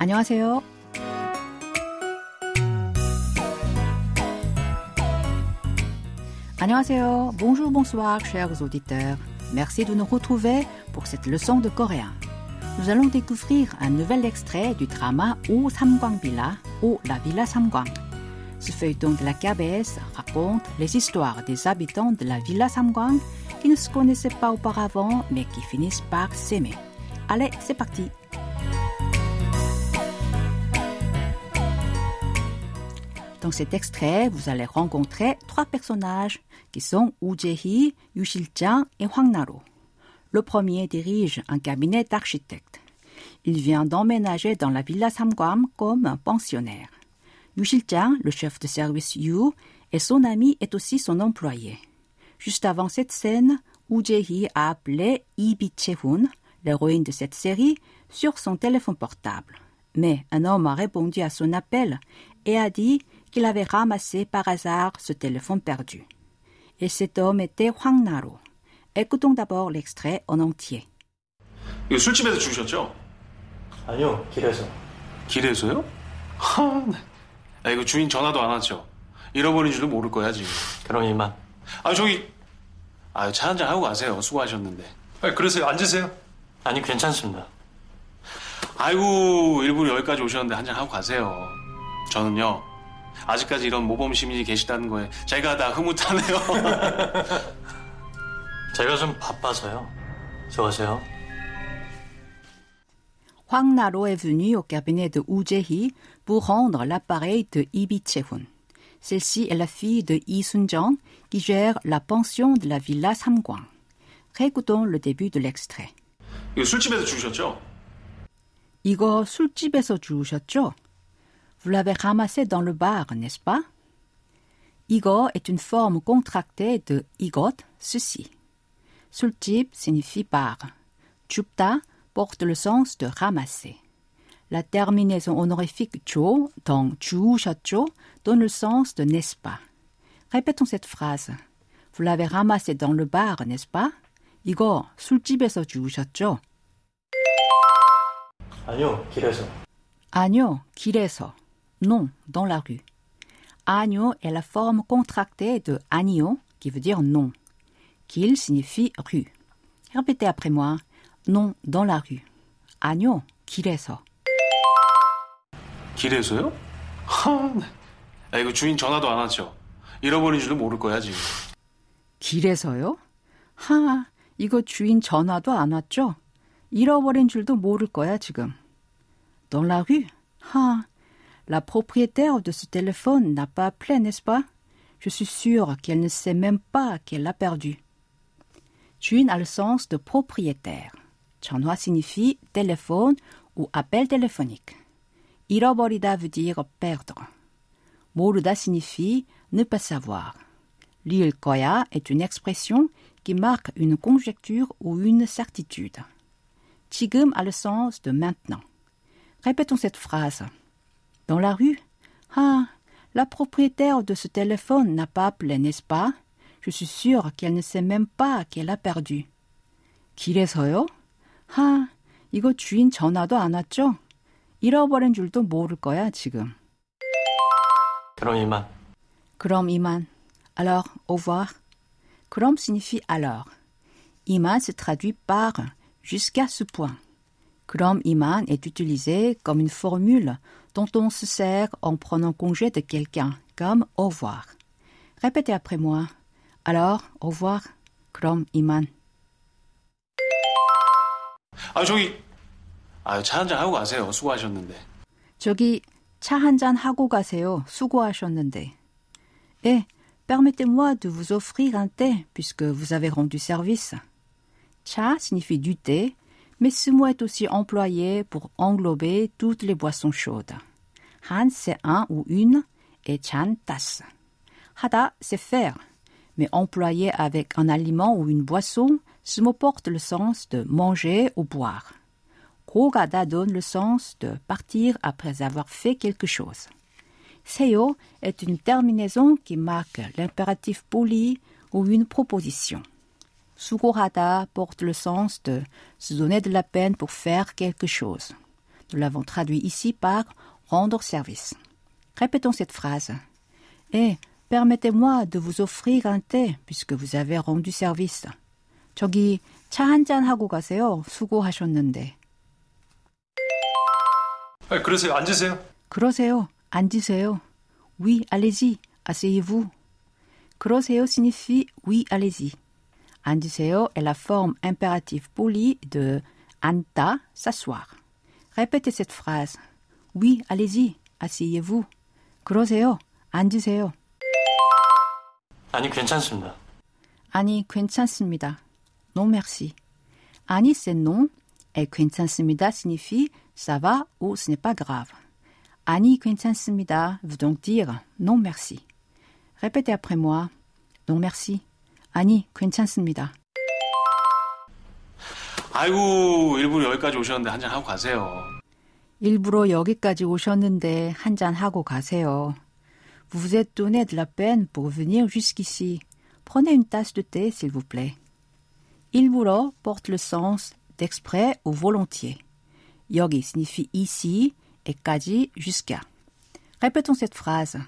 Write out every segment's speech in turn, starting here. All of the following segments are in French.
안녕하세요. 안녕하세요. Bonjour, bonsoir, chers auditeurs. Merci de nous retrouver pour cette leçon de coréen. Nous allons découvrir un nouvel extrait du drama O Samgwang Villa ou La Villa Samgwang. Ce feuilleton de la KBS raconte les histoires des habitants de la Villa Samgwang qui ne se connaissaient pas auparavant mais qui finissent par s'aimer. Allez, c'est parti. Dans cet extrait, vous allez rencontrer trois personnages qui sont Woo Jae-hee, Yu Sil-jang et Hwang Naro. Le premier dirige un cabinet d'architecte. Il vient d'emménager dans la villa Samgwam comme un pensionnaire. Yu Sil-jang, le chef de service Yu, et son ami est aussi son employé. Juste avant cette scène, Woo Jae-hee a appelé Lee Bi-che-hoon, l'héroïne de cette série, sur son téléphone portable. Mais un homme a répondu à son appel et a dit qu'il avait ramassé par hasard ce téléphone perdu. Et cet homme était Hwang Naro. Écoutons d'abord l'extrait en entier. 이거 술집에서 주우셨죠? 아니요, 길에서. 길에서요? 하, 네. 아, 이거 주인 전화도 안 왔죠? 잃어버린 줄도 모를 거야, 지금. 그럼 이만. 아, 저기, 아, 차 한잔 하고 가세요. 수고하셨는데. 아, 그러세요. 앉으세요. 아니, 괜찮습니다. 아이고, 일부러 여기까지 오셨는데 한잔 하고 가세요. 저는요, 아직까지 이런 모범 시민이 계시다는 거에 제가 다 흐뭇하네요. 제가 좀 바빠서요. 수고하세요. Naro est venu au cabinet de Woo Jae-hee pour rendre l'appareil de Lee Bi-che-hoon. Celle-ci est la fille de Lee Sun-jang qui gère la pension de la villa Samgwang. Récoutons le début de l'extrait. 이거 술집에서 주우셨죠? 이거 술집에서 주우셨죠? Vous l'avez ramassé dans le bar, n'est-ce pas? 이거 est une forme contractée de igot, ceci. 술집 signifie bar. 줍다 porte le sens de ramasser. La terminaison honorifique 조 dans 주우셨죠 donne le sens de n'est-ce pas. Répétons cette phrase. Vous l'avez ramassé dans le bar, n'est-ce pas? 이거 술집에서 주우셨죠? 아니요, 길에서. 아니요, 길에서. Non, dans la rue. Agno est la forme contractée de agno, qui veut dire non. Qu'il signifie rue. Répétez après moi. Non, dans la rue. Agno, 길에서. 길에서요? 하, 네. 아, 이거 주인 전화도 안 왔죠? 잃어버린 줄도 모를 거야, 지금. 길에서요? 하, 이거 주인 전화도 안 왔죠? 잃어버린 줄도 모를 거야, 지금. Dans la rue? 하, la propriétaire de ce téléphone n'a pas appelé, n'est-ce pas? Je suis sûre qu'elle ne sait même pas qu'elle l'a perdu. 주인 a le sens de propriétaire. 전화 signifie téléphone ou appel téléphonique. 잃어버리다 veut dire perdre. 모르다 signifie ne pas savoir. L'il 거야 est une expression qui marque une conjecture ou une certitude. 지금 a le sens de maintenant. Répétons cette phrase. Dans la rue Ah, la propriétaire de ce téléphone n'a pas appelé, n'est-ce pas Je suis sûre qu'elle ne sait même pas qu'elle a perdu. 길에서요? 하, 이거 주인 전화도 안 왔죠? 잃어버린 줄도 모를 거야, 지금. 그럼 이만. 그럼 이만. Alors, au revoir. 그럼 signifie alors. 이만 se traduit par jusqu'à ce point. 그럼 이만 est utilisé comme une formule dont on se sert en prenant congé de quelqu'un, comme au revoir. Répétez après moi. Alors, au revoir. 그럼 이만. 아, 저기, 아, 차 한잔 하고 가세요. 수고하셨는데. 저기 차 한잔 하고 가세요. 수고하셨는데. Eh, permettez-moi de vous offrir un thé puisque vous avez rendu service. Cha signifie du thé, mais ce mot est aussi employé pour englober toutes les boissons chaudes. Han, c'est un ou une, et chan, tasse. Hada, c'est faire, mais employé avec un aliment ou une boisson, ce mot porte le sens de manger ou boire. Kogada donne le sens de partir après avoir fait quelque chose. Seyo est une terminaison qui marque l'impératif poli ou une proposition. Sugohada porte le sens de se donner de la peine pour faire quelque chose. Nous l'avons traduit ici par rendre service. Répétons cette phrase. Eh, permettez-moi de vous offrir un thé puisque vous avez rendu service. 저기 차 한잔 하고 가세요. 수고하셨는데. 아, 그러세요. 앉으세요. 그러세요. 앉으세요. Oui, allez-y. Asseyez-vous. 그러세요 signifie oui, allez-y. 앉으세요 est la forme impérative polie de anta, s'asseoir. Répétez cette phrase. Oui, allez-y. Asseyez-vous. 그러세요. 앉으세요. 아니, 괜찮습니다. 아니, 괜찮습니다. Non, merci. 아니, c'est non. Et 괜찮습니다 signifie ça va ou ce n'est pas grave. 아니, 괜찮습니다 veut donc dire non, merci. Répétez après moi. Non, merci. 아니, 괜찮습니다. 아이고, 일부러 여기까지 오셨는데 한잔 하고 가세요. 일부러 여기까지 오셨는데 한잔 하고 가세요. Vous vous êtes donné de la peine pour venir jusqu'ici. Prenez une tasse de thé, s'il vous plaît. 일부러 porte le sens d'exprès ou volontiers. 여기 signifie ici et 까지 jusqu'à. Répétons cette phrase.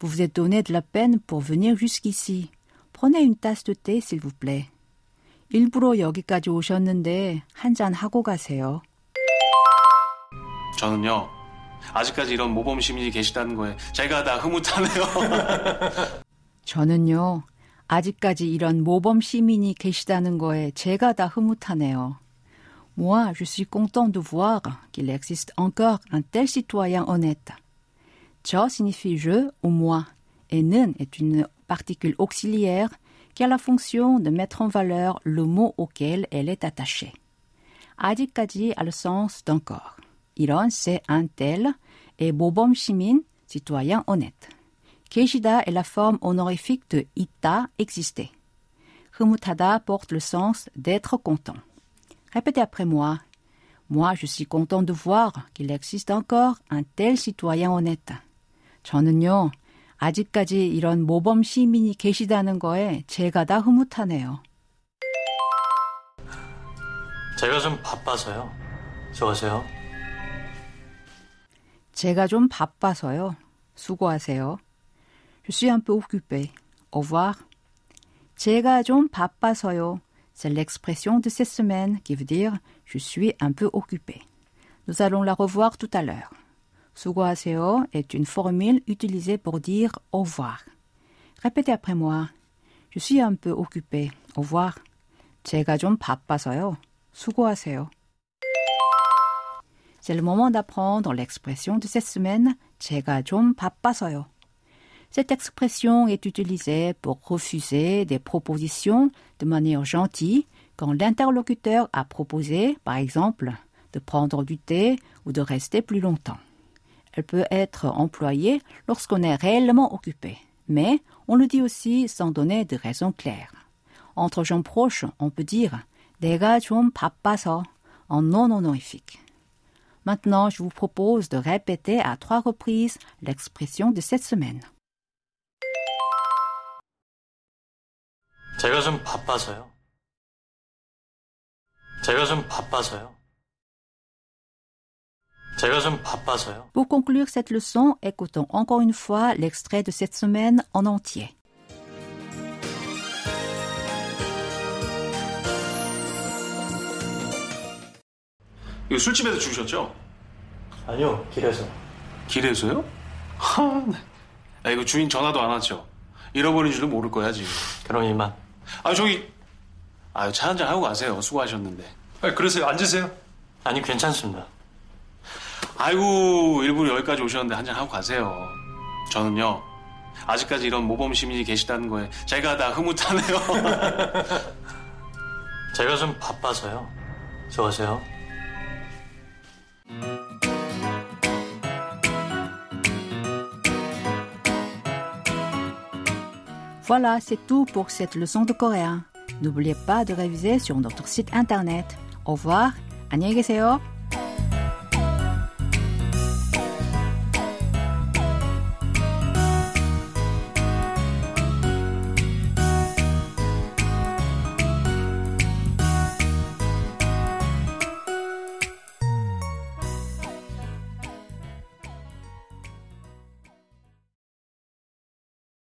Vous vous êtes donné de la peine pour venir jusqu'ici. Prenez une tasse de thé, s'il vous plaît. 일부러 여기까지 오셨는데 한 잔 하고 가세요. 저는요, 아직까지 이런 모범 시민이 계시다는 거에 제가 다 흐뭇하네요. 저는요, 아직까지 이런 모범 시민이 계시다는 거에 제가 다 흐뭇하네요. Moi, je suis content de voir qu'il existe encore un tel citoyen honnête. 저 signifie je ou moi, et 는 est une particule auxiliaire qui a la fonction de mettre en valeur le mot auquel elle est attachée. 아직까지 a le sens d'encore. 이런 c'est un tel et 모범 시민, citoyen honnête. 계시다 est la forme honorifique de 있다, exister. 흐뭇하다 porte le sens d'être content. Répétez après moi. Moi, je suis content de voir qu'il existe encore un tel citoyen honnête. 저는요, 아직까지 이런 모범 시민이 계시다는 거에 제가 다 흐뭇하네요. 제가 좀 바빠서요. 수고하세요. 제가 좀 바빠서요. 수고하세요. Je suis un peu occupé. Au revoir. 제가 좀 바빠서요. C'est l'expression de cette semaine qui veut dire je suis un peu occupé. Nous allons la revoir tout à l'heure. 수고하세요 est une formule utilisée pour dire au revoir. Répétez après moi. Je suis un peu occupé. Au revoir. 제가 좀 바빠서요. 수고하세요. C'est le moment d'apprendre l'expression de cette semaine. 제가 좀 바빠서요. Cette expression est utilisée pour refuser des propositions de manière gentille quand l'interlocuteur a proposé, par exemple, de prendre du thé ou de rester plus longtemps. Elle peut être employée lorsqu'on est réellement occupé, mais on le dit aussi sans donner de raison claire. Entre gens proches, on peut dire 내가 좀 바빠서 en non honorifique. Maintenant, je vous propose de répéter à trois reprises l'expression de cette semaine. 제가 좀 바빠서요. 제가 좀 바빠서요. 제가 좀 바빠서요. Pour conclure cette leçon, écoutons encore une fois l'extrait de cette semaine en entier. 이거 술집에서 주셨죠? 아니요, 길에서. 길에서요? 하, 네. 아, 이거 주인 전화도 안 왔죠? 잃어버린 줄도 모를 거야, 지금. 그럼 이만. 아, 저기, 아, 차 한잔 하고 가세요. 수고하셨는데. 아, 그러세요. 앉으세요. 아니, 괜찮습니다. 아이고, 일부러 여기까지 오셨는데 한잔 하고 가세요. 저는요, 아직까지 이런 모범 시민이 계시다는 거에 제가 다 흐뭇하네요. 제가 좀 바빠서요. 수고하세요. Voilà, c'est tout pour cette leçon de coréen. N'oubliez pas de réviser sur notre site internet. Au revoir, 안녕히 계세요.